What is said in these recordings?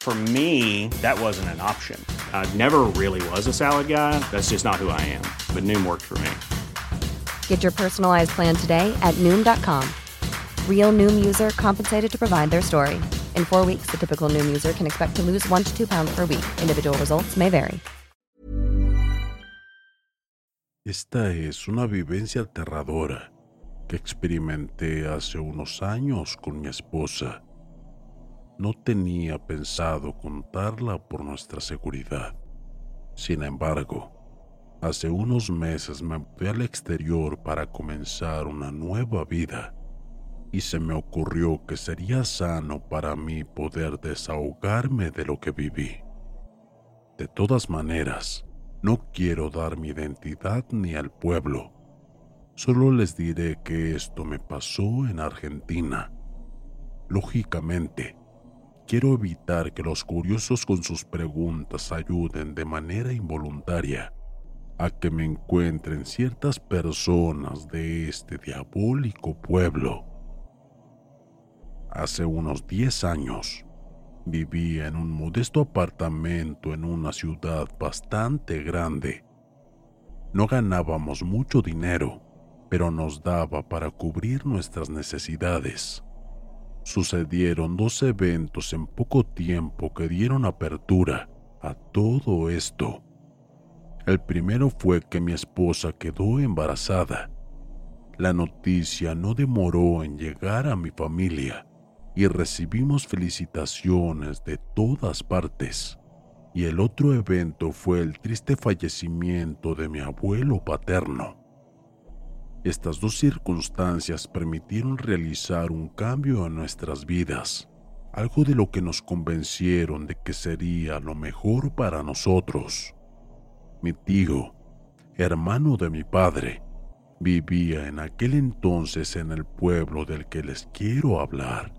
For me, that wasn't an option. I never really was a salad guy. That's just not who I am. But Noom worked for me. Get your personalized plan today at Noom.com. Real Noom user compensated to provide their story. In four weeks, the typical Noom user can expect to lose one to two pounds per week. Individual results may vary. Esta es una vivencia aterradora que experimenté hace unos años con mi esposa. No tenía pensado contarla por nuestra seguridad. Sin embargo, hace unos meses me fui al exterior para comenzar una nueva vida y se me ocurrió que sería sano para mí poder desahogarme de lo que viví. De todas maneras, no quiero dar mi identidad ni al pueblo. Solo les diré que esto me pasó en Argentina. Lógicamente, quiero evitar que los curiosos con sus preguntas ayuden de manera involuntaria a que me encuentren ciertas personas de este diabólico pueblo. Hace unos 10 años, vivía en un modesto apartamento en una ciudad bastante grande. No ganábamos mucho dinero, pero nos daba para cubrir nuestras necesidades. Sucedieron dos eventos en poco tiempo que dieron apertura a todo esto. El primero fue que mi esposa quedó embarazada. La noticia no demoró en llegar a mi familia y recibimos felicitaciones de todas partes. Y el otro evento fue el triste fallecimiento de mi abuelo paterno. Estas dos circunstancias permitieron realizar un cambio en nuestras vidas, algo de lo que nos convencieron de que sería lo mejor para nosotros. Mi tío, hermano de mi padre, vivía en aquel entonces en el pueblo del que les quiero hablar.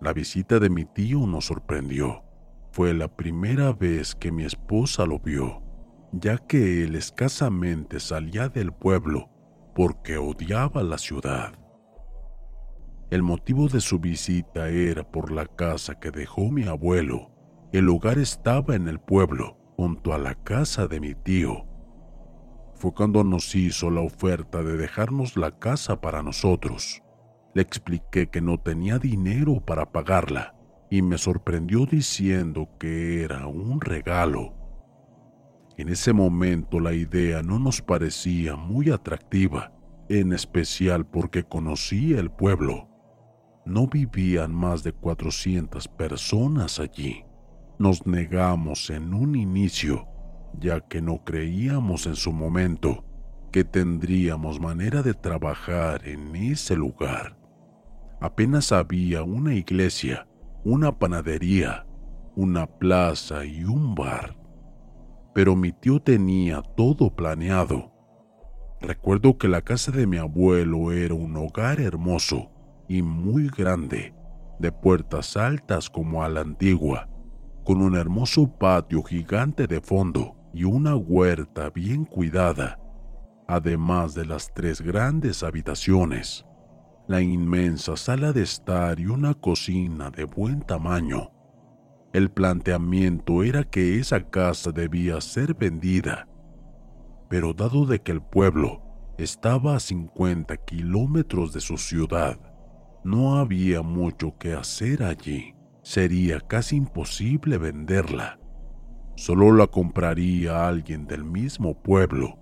La visita de mi tío nos sorprendió. Fue la primera vez que mi esposa lo vio, ya que él escasamente salía del pueblo porque odiaba la ciudad. El motivo de su visita era por la casa que dejó mi abuelo. El lugar estaba en el pueblo junto a la casa de mi tío. Fue cuando nos hizo la oferta de dejarnos la casa para nosotros. Le expliqué que no tenía dinero para pagarla y me sorprendió diciendo que era un regalo. En ese momento la idea no nos parecía muy atractiva, en especial porque conocía el pueblo. No vivían más de 400 personas allí nos negamos en un inicio, ya que no creíamos en su momento que tendríamos manera de trabajar en ese lugar. Apenas había una iglesia, una panadería, una plaza y un bar. Pero mi tío tenía todo planeado. Recuerdo que la casa de mi abuelo era un hogar hermoso y muy grande, de puertas altas como a la antigua, con un hermoso patio gigante de fondo y una huerta bien cuidada. además de las tres grandes habitaciones, la inmensa sala de estar y una cocina de buen tamaño. El planteamiento era que esa casa debía ser vendida, pero dado de que el pueblo estaba a 50 kilómetros de su ciudad, no había mucho que hacer allí. Sería casi imposible venderla. Solo la compraría alguien del mismo pueblo,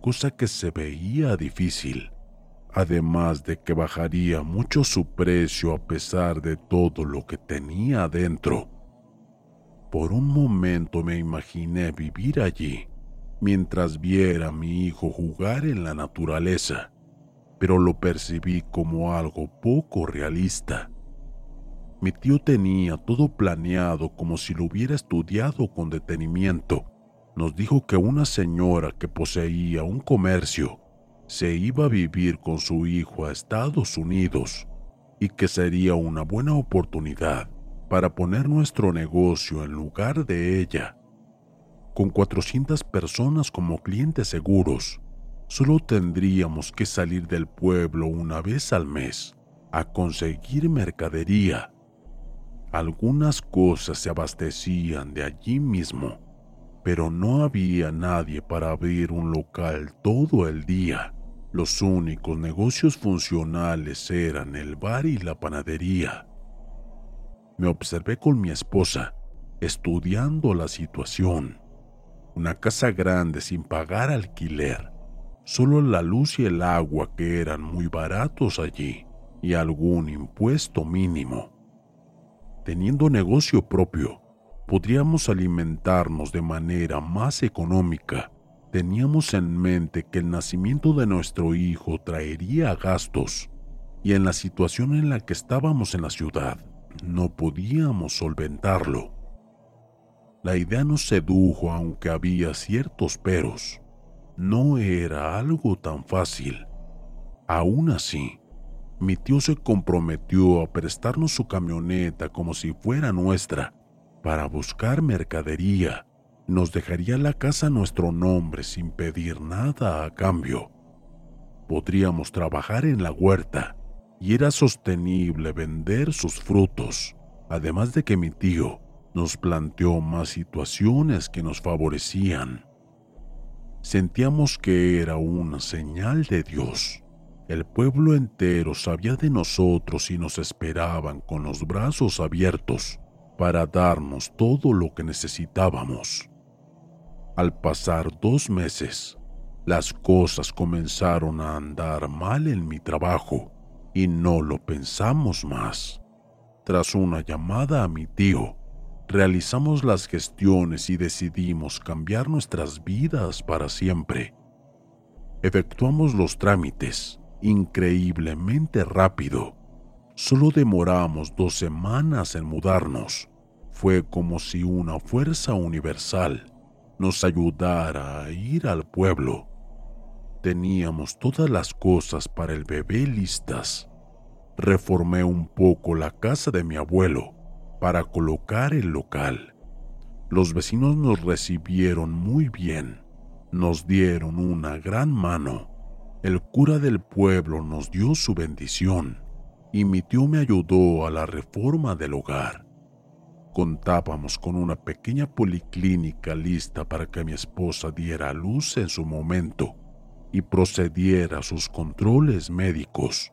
cosa que se veía difícil además de que bajaría mucho su precio a pesar de todo lo que tenía adentro. Por un momento me imaginé vivir allí, mientras viera a mi hijo jugar en la naturaleza, pero lo percibí como algo poco realista. Mi tío tenía todo planeado como si lo hubiera estudiado con detenimiento. Nos dijo que una señora que poseía un comercio se iba a vivir con su hijo a Estados Unidos y que sería una buena oportunidad para poner nuestro negocio en lugar de ella. Con 400 personas como clientes seguros, solo tendríamos que salir del pueblo una vez al mes a conseguir mercadería. Algunas cosas se abastecían de allí mismo, pero no había nadie para abrir un local todo el día. Los únicos negocios funcionales eran el bar y la panadería. Me observé con mi esposa, estudiando la situación. Una casa grande sin pagar alquiler, solo la luz y el agua que eran muy baratos allí y algún impuesto mínimo. Teniendo negocio propio, podríamos alimentarnos de manera más económica Teníamos en mente que el nacimiento de nuestro hijo traería gastos y en la situación en la que estábamos en la ciudad no podíamos solventarlo. La idea nos sedujo aunque había ciertos peros. No era algo tan fácil. Aún así, mi tío se comprometió a prestarnos su camioneta como si fuera nuestra para buscar mercadería nos dejaría la casa a nuestro nombre sin pedir nada a cambio. Podríamos trabajar en la huerta y era sostenible vender sus frutos, además de que mi tío nos planteó más situaciones que nos favorecían. Sentíamos que era una señal de Dios. El pueblo entero sabía de nosotros y nos esperaban con los brazos abiertos para darnos todo lo que necesitábamos. Al pasar dos meses, las cosas comenzaron a andar mal en mi trabajo y no lo pensamos más. Tras una llamada a mi tío, realizamos las gestiones y decidimos cambiar nuestras vidas para siempre. Efectuamos los trámites increíblemente rápido. Solo demoramos dos semanas en mudarnos. Fue como si una fuerza universal nos ayudara a ir al pueblo. Teníamos todas las cosas para el bebé listas. Reformé un poco la casa de mi abuelo para colocar el local. Los vecinos nos recibieron muy bien, nos dieron una gran mano. El cura del pueblo nos dio su bendición y mi tío me ayudó a la reforma del hogar. Contábamos con una pequeña policlínica lista para que mi esposa diera luz en su momento y procediera a sus controles médicos.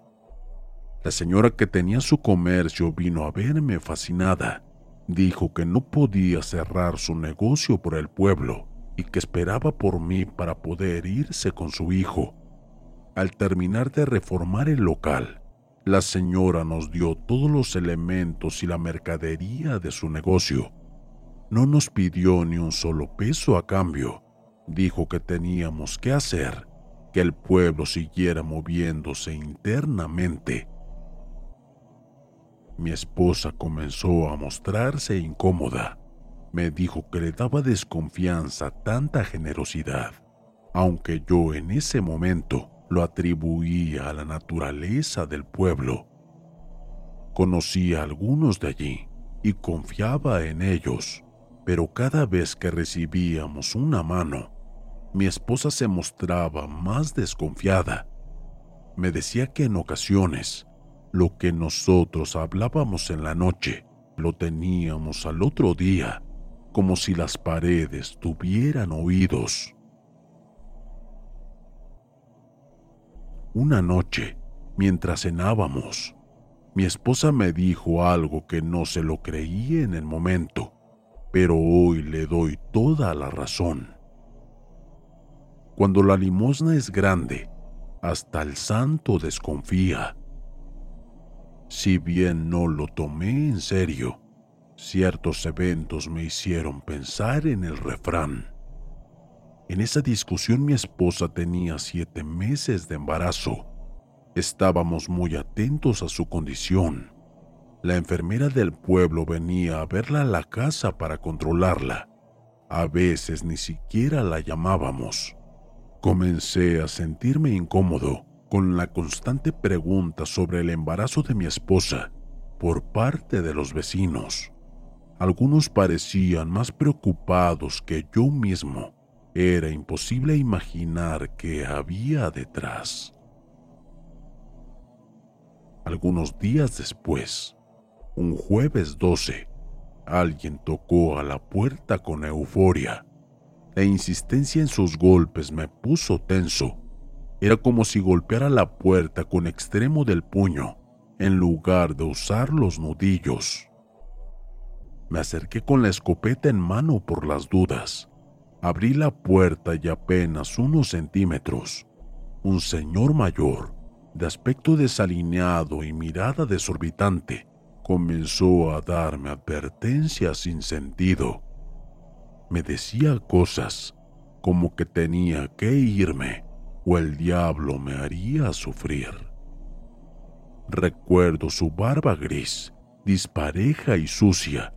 La señora que tenía su comercio vino a verme fascinada. Dijo que no podía cerrar su negocio por el pueblo y que esperaba por mí para poder irse con su hijo. Al terminar de reformar el local, la señora nos dio todos los elementos y la mercadería de su negocio. No nos pidió ni un solo peso a cambio. Dijo que teníamos que hacer que el pueblo siguiera moviéndose internamente. Mi esposa comenzó a mostrarse incómoda. Me dijo que le daba desconfianza tanta generosidad, aunque yo en ese momento lo atribuía a la naturaleza del pueblo. Conocía a algunos de allí y confiaba en ellos, pero cada vez que recibíamos una mano, mi esposa se mostraba más desconfiada. Me decía que en ocasiones lo que nosotros hablábamos en la noche lo teníamos al otro día, como si las paredes tuvieran oídos. Una noche, mientras cenábamos, mi esposa me dijo algo que no se lo creí en el momento, pero hoy le doy toda la razón. Cuando la limosna es grande, hasta el santo desconfía. Si bien no lo tomé en serio, ciertos eventos me hicieron pensar en el refrán. En esa discusión mi esposa tenía siete meses de embarazo. Estábamos muy atentos a su condición. La enfermera del pueblo venía a verla a la casa para controlarla. A veces ni siquiera la llamábamos. Comencé a sentirme incómodo con la constante pregunta sobre el embarazo de mi esposa por parte de los vecinos. Algunos parecían más preocupados que yo mismo. Era imposible imaginar qué había detrás. Algunos días después, un jueves 12, alguien tocó a la puerta con euforia la insistencia en sus golpes me puso tenso. Era como si golpeara la puerta con extremo del puño, en lugar de usar los nudillos. Me acerqué con la escopeta en mano por las dudas. Abrí la puerta y apenas unos centímetros. Un señor mayor, de aspecto desalineado y mirada desorbitante, comenzó a darme advertencias sin sentido me decía cosas como que tenía que irme o el diablo me haría sufrir. Recuerdo su barba gris, dispareja y sucia,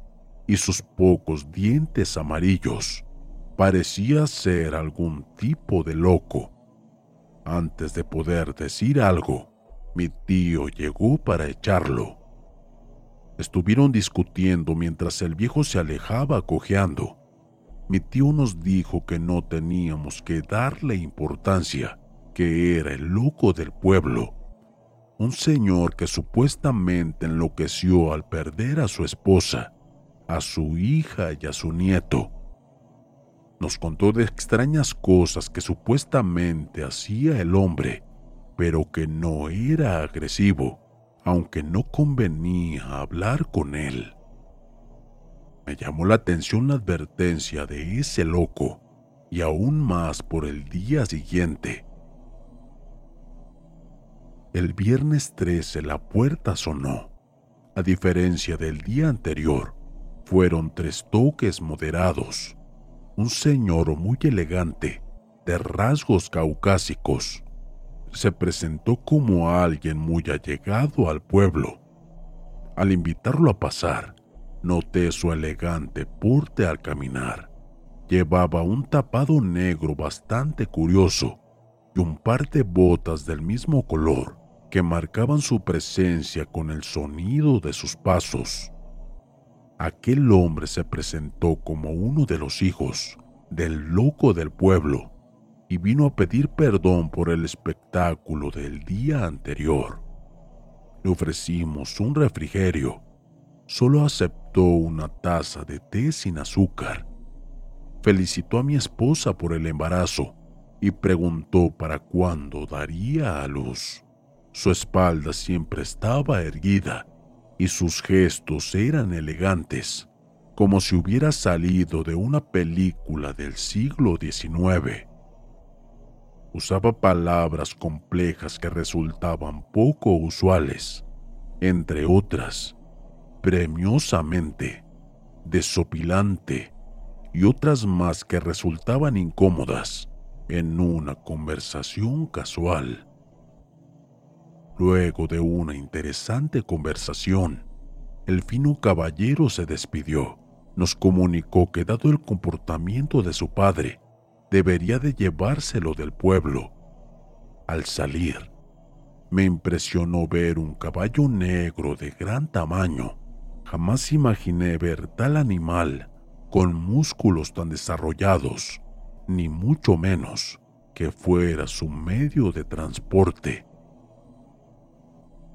y sus pocos dientes amarillos. Parecía ser algún tipo de loco. Antes de poder decir algo, mi tío llegó para echarlo. Estuvieron discutiendo mientras el viejo se alejaba cojeando mi tío nos dijo que no teníamos que darle importancia, que era el loco del pueblo, un señor que supuestamente enloqueció al perder a su esposa, a su hija y a su nieto. Nos contó de extrañas cosas que supuestamente hacía el hombre, pero que no era agresivo, aunque no convenía hablar con él. Me llamó la atención la advertencia de ese loco y aún más por el día siguiente. El viernes 13 la puerta sonó. A diferencia del día anterior, fueron tres toques moderados. Un señor muy elegante, de rasgos caucásicos, se presentó como alguien muy allegado al pueblo. Al invitarlo a pasar, Noté su elegante porte al caminar. Llevaba un tapado negro bastante curioso y un par de botas del mismo color que marcaban su presencia con el sonido de sus pasos. Aquel hombre se presentó como uno de los hijos del loco del pueblo y vino a pedir perdón por el espectáculo del día anterior. Le ofrecimos un refrigerio solo aceptó una taza de té sin azúcar. Felicitó a mi esposa por el embarazo y preguntó para cuándo daría a luz. Su espalda siempre estaba erguida y sus gestos eran elegantes, como si hubiera salido de una película del siglo XIX. Usaba palabras complejas que resultaban poco usuales, entre otras, premiosamente, desopilante y otras más que resultaban incómodas en una conversación casual. Luego de una interesante conversación, el fino caballero se despidió. Nos comunicó que dado el comportamiento de su padre, debería de llevárselo del pueblo. Al salir, me impresionó ver un caballo negro de gran tamaño Jamás imaginé ver tal animal con músculos tan desarrollados, ni mucho menos que fuera su medio de transporte.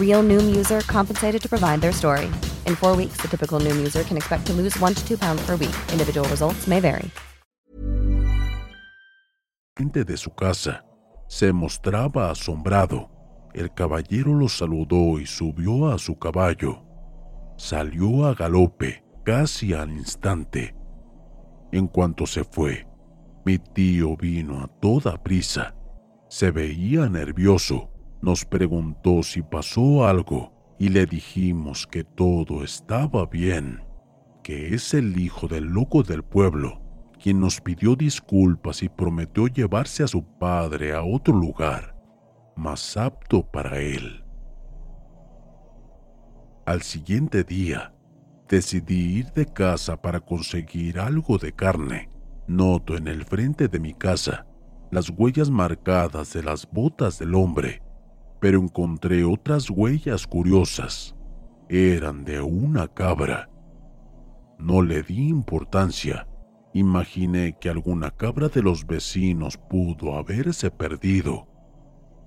Real Noom user compensated to provide their story. In four weeks, the typical Noom user can expect to lose one to two pounds per week. Individual results may vary. de su casa. Se mostraba asombrado. El caballero lo saludó y subió a su caballo. Salió a galope casi al instante. En cuanto se fue, mi tío vino a toda prisa. Se veía nervioso. Nos preguntó si pasó algo y le dijimos que todo estaba bien, que es el hijo del loco del pueblo quien nos pidió disculpas y prometió llevarse a su padre a otro lugar, más apto para él. Al siguiente día, decidí ir de casa para conseguir algo de carne. Noto en el frente de mi casa las huellas marcadas de las botas del hombre, pero encontré otras huellas curiosas. Eran de una cabra. No le di importancia Imaginé que alguna cabra de los vecinos pudo haberse perdido.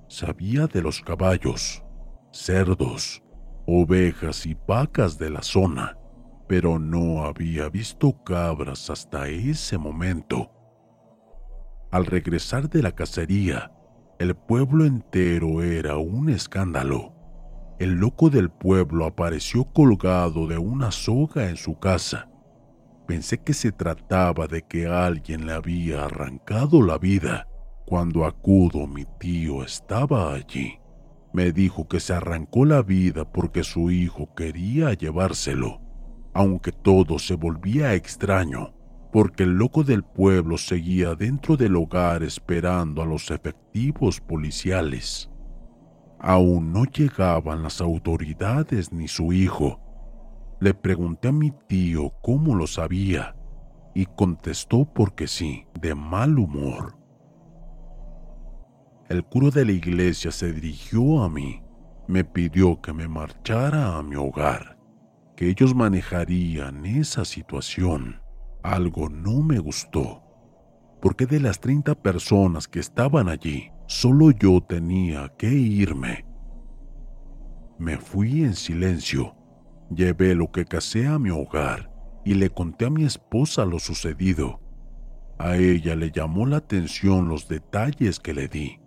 Sabía de los caballos, cerdos, ovejas y vacas de la zona, pero no había visto cabras hasta ese momento. Al regresar de la cacería, el pueblo entero era un escándalo. El loco del pueblo apareció colgado de una soga en su casa Pensé que se trataba de que alguien le había arrancado la vida. Cuando acudo mi tío estaba allí. Me dijo que se arrancó la vida porque su hijo quería llevárselo, aunque todo se volvía extraño, porque el loco del pueblo seguía dentro del hogar esperando a los efectivos policiales. Aún no llegaban las autoridades ni su hijo, le pregunté a mi tío cómo lo sabía y contestó porque sí, de mal humor. El cura de la iglesia se dirigió a mí, me pidió que me marchara a mi hogar, que ellos manejarían esa situación. Algo no me gustó, porque de las 30 personas que estaban allí, solo yo tenía que irme. Me fui en silencio Llevé lo que casé a mi hogar y le conté a mi esposa lo sucedido. A ella le llamó la atención los detalles que le di,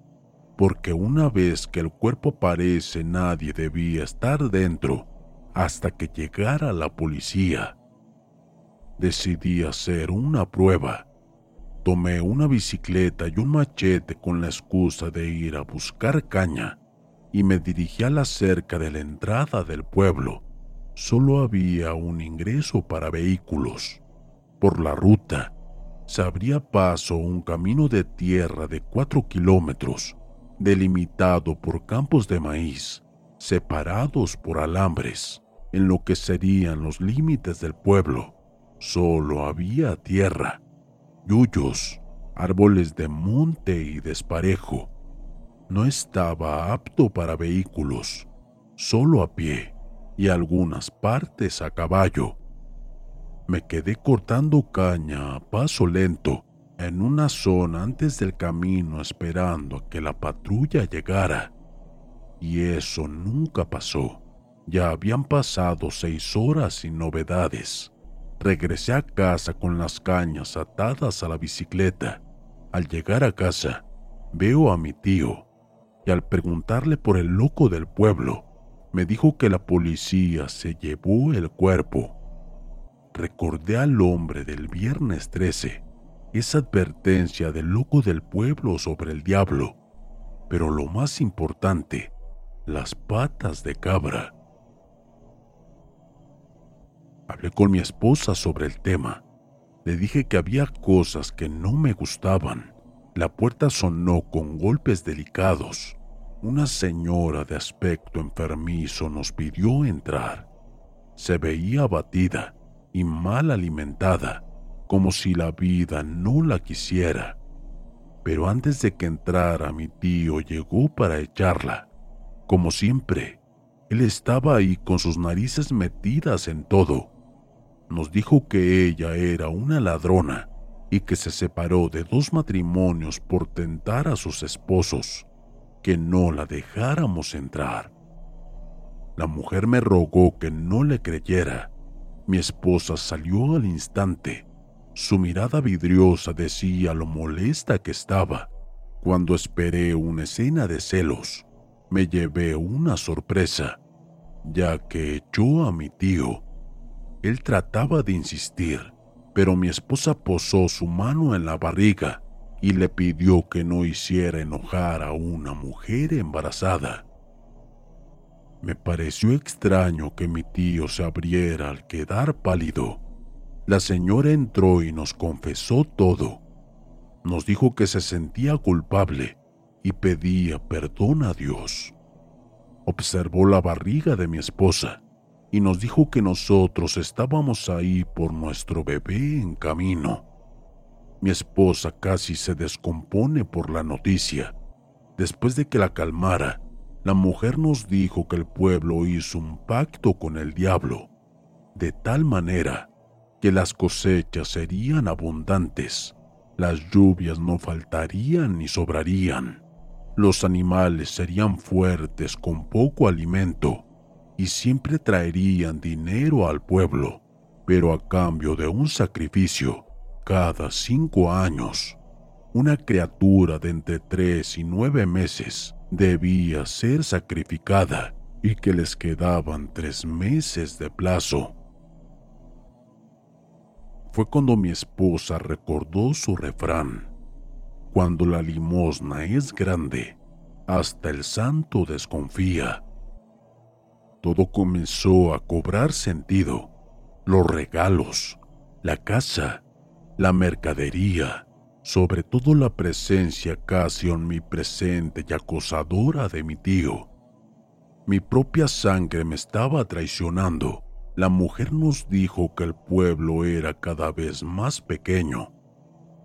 porque una vez que el cuerpo aparece nadie debía estar dentro hasta que llegara la policía. Decidí hacer una prueba. Tomé una bicicleta y un machete con la excusa de ir a buscar caña y me dirigí a la cerca de la entrada del pueblo solo había un ingreso para vehículos. Por la ruta se abría paso un camino de tierra de cuatro kilómetros, delimitado por campos de maíz, separados por alambres, en lo que serían los límites del pueblo. Solo había tierra, yuyos, árboles de monte y desparejo. No estaba apto para vehículos, solo a pie y algunas partes a caballo. Me quedé cortando caña a paso lento en una zona antes del camino esperando a que la patrulla llegara. Y eso nunca pasó. Ya habían pasado seis horas sin novedades. Regresé a casa con las cañas atadas a la bicicleta. Al llegar a casa, veo a mi tío y al preguntarle por el loco del pueblo, me dijo que la policía se llevó el cuerpo. Recordé al hombre del viernes 13, esa advertencia del loco del pueblo sobre el diablo, pero lo más importante, las patas de cabra. Hablé con mi esposa sobre el tema. Le dije que había cosas que no me gustaban. La puerta sonó con golpes delicados. Una señora de aspecto enfermizo nos pidió entrar. Se veía abatida y mal alimentada, como si la vida no la quisiera. Pero antes de que entrara mi tío llegó para echarla. Como siempre, él estaba ahí con sus narices metidas en todo. Nos dijo que ella era una ladrona y que se separó de dos matrimonios por tentar a sus esposos, que no la dejáramos entrar. La mujer me rogó que no le creyera. Mi esposa salió al instante. Su mirada vidriosa decía lo molesta que estaba. Cuando esperé una escena de celos, me llevé una sorpresa, ya que echó a mi tío. Él trataba de insistir, pero mi esposa posó su mano en la barriga y le pidió que no hiciera enojar a una mujer embarazada. Me pareció extraño que mi tío se abriera al quedar pálido. La señora entró y nos confesó todo. Nos dijo que se sentía culpable y pedía perdón a Dios. Observó la barriga de mi esposa y nos dijo que nosotros estábamos ahí por nuestro bebé en camino. Mi esposa casi se descompone por la noticia. Después de que la calmara, la mujer nos dijo que el pueblo hizo un pacto con el diablo, de tal manera que las cosechas serían abundantes, las lluvias no faltarían ni sobrarían, los animales serían fuertes con poco alimento y siempre traerían dinero al pueblo, pero a cambio de un sacrificio cada cinco años. Una criatura de entre tres y nueve meses debía ser sacrificada y que les quedaban tres meses de plazo. Fue cuando mi esposa recordó su refrán. Cuando la limosna es grande, hasta el santo desconfía todo comenzó a cobrar sentido. Los regalos, la casa, la mercadería, sobre todo la presencia casi omnipresente y acosadora de mi tío. Mi propia sangre me estaba traicionando. La mujer nos dijo que el pueblo era cada vez más pequeño,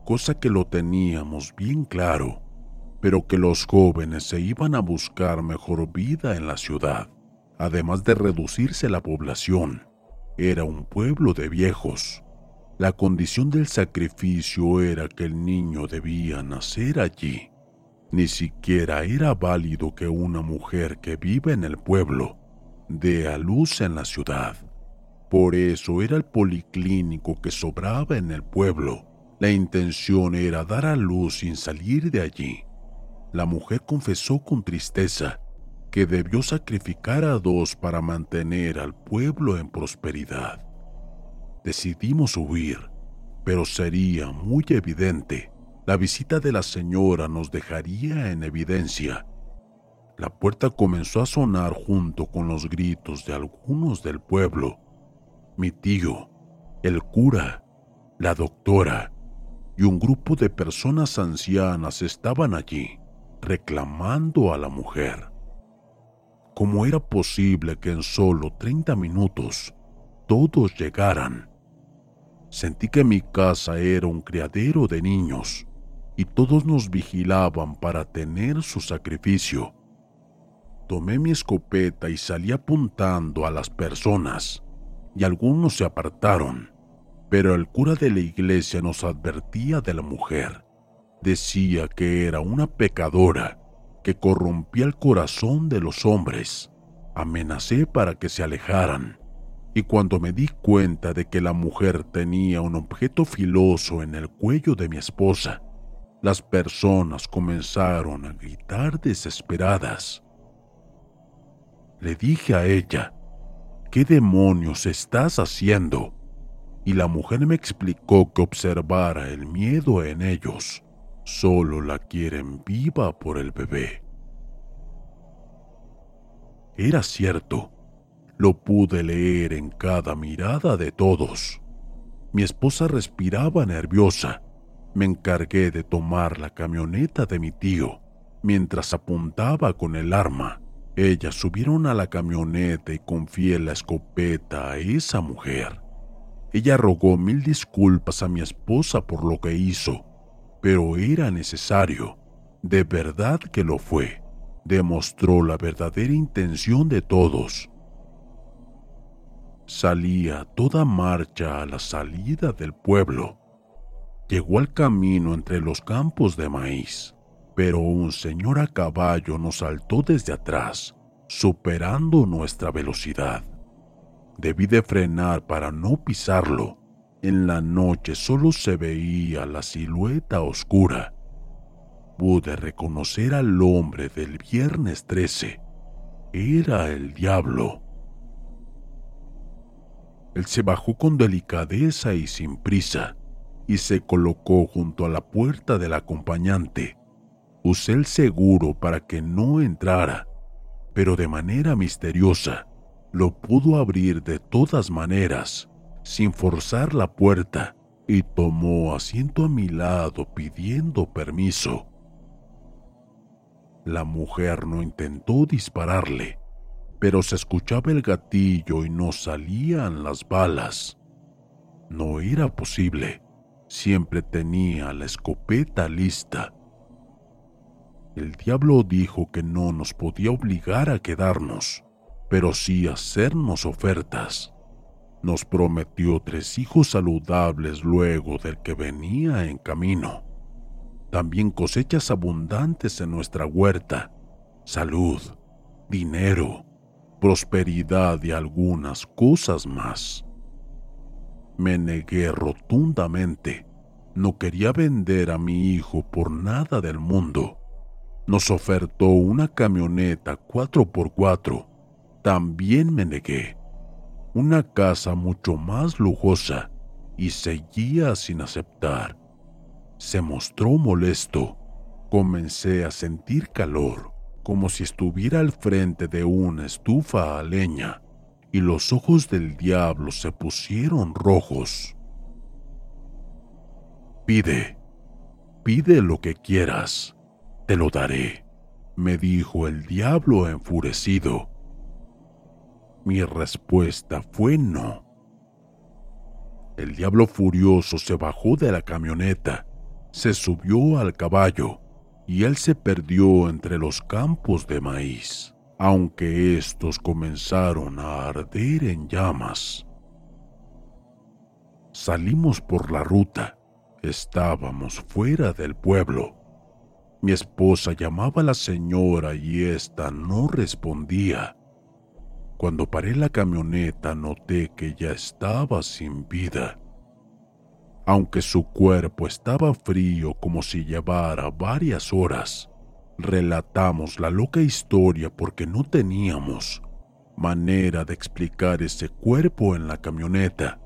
cosa que lo teníamos bien claro, pero que los jóvenes se iban a buscar mejor vida en la ciudad además de reducirse la población, era un pueblo de viejos. La condición del sacrificio era que el niño debía nacer allí. Ni siquiera era válido que una mujer que vive en el pueblo dé a luz en la ciudad. Por eso era el policlínico que sobraba en el pueblo. La intención era dar a luz sin salir de allí. La mujer confesó con tristeza que debió sacrificar a dos para mantener al pueblo en prosperidad. Decidimos huir, pero sería muy evidente. La visita de la señora nos dejaría en evidencia. La puerta comenzó a sonar junto con los gritos de algunos del pueblo. Mi tío, el cura, la doctora y un grupo de personas ancianas estaban allí, reclamando a la mujer. ¿Cómo era posible que en solo 30 minutos todos llegaran? Sentí que mi casa era un criadero de niños y todos nos vigilaban para tener su sacrificio. Tomé mi escopeta y salí apuntando a las personas, y algunos se apartaron, pero el cura de la iglesia nos advertía de la mujer. Decía que era una pecadora que corrompía el corazón de los hombres. Amenacé para que se alejaran, y cuando me di cuenta de que la mujer tenía un objeto filoso en el cuello de mi esposa, Las personas comenzaron a gritar desesperadas. Le dije a ella, ¿qué demonios estás haciendo? Y la mujer me explicó que observara el miedo en ellos. Solo la quieren viva por el bebé. Era cierto, lo pude leer en cada mirada de todos. Mi esposa respiraba nerviosa. Me encargué de tomar la camioneta de mi tío. Mientras apuntaba con el arma, ellas subieron a la camioneta y confié la escopeta a esa mujer. Ella rogó mil disculpas a mi esposa por lo que hizo, pero era necesario. De verdad que lo fue. Demostró la verdadera intención de todos salía toda marcha a la salida del pueblo. Llegó al camino entre los campos de maíz, pero un señor a caballo nos saltó desde atrás, superando nuestra velocidad. Debí de frenar para no pisarlo. En la noche solo se veía la silueta oscura. Pude reconocer al hombre del viernes 13. Era el diablo. Él se bajó con delicadeza y sin prisa y se colocó junto a la puerta del acompañante. Usé el seguro para que no entrara, pero de manera misteriosa lo pudo abrir de todas maneras, sin forzar la puerta, y tomó asiento a mi lado pidiendo permiso. La mujer no intentó dispararle, pero se escuchaba el gatillo y no salían las balas. No era posible. Siempre tenía la escopeta lista. El diablo dijo que no nos podía obligar a quedarnos, pero sí hacernos ofertas. Nos prometió tres hijos saludables luego del que venía en camino. También cosechas abundantes en nuestra huerta, salud, dinero, prosperidad y algunas cosas más. Me negué rotundamente. No quería vender a mi hijo por nada del mundo. Nos ofertó una camioneta 4x4. También me negué. Una casa mucho más lujosa y seguía sin aceptar. Se mostró molesto. Comencé a sentir calor como si estuviera al frente de una estufa a leña, y los ojos del diablo se pusieron rojos. Pide, pide lo que quieras, te lo daré, me dijo el diablo enfurecido. Mi respuesta fue no. El diablo furioso se bajó de la camioneta, se subió al caballo y él se perdió entre los campos de maíz, aunque estos comenzaron a arder en llamas. Salimos por la ruta. Estábamos fuera del pueblo. Mi esposa llamaba a la señora y ésta no respondía. Cuando paré la camioneta noté que ya estaba sin vida aunque su cuerpo estaba frío como si llevara varias horas. Relatamos la loca historia porque no teníamos manera de explicar ese cuerpo en la camioneta.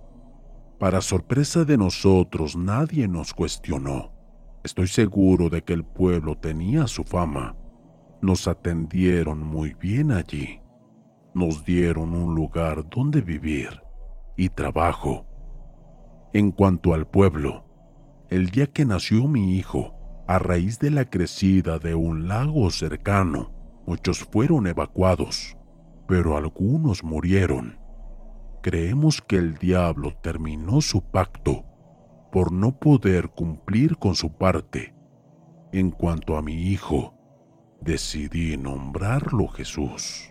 Para sorpresa de nosotros, nadie nos cuestionó. Estoy seguro de que el pueblo tenía su fama. Nos atendieron muy bien allí. Nos dieron un lugar donde vivir y trabajo en cuanto al pueblo, el día que nació mi hijo, a raíz de la crecida de un lago cercano, muchos fueron evacuados, pero algunos murieron. Creemos que el diablo terminó su pacto por no poder cumplir con su parte. En cuanto a mi hijo, decidí nombrarlo Jesús.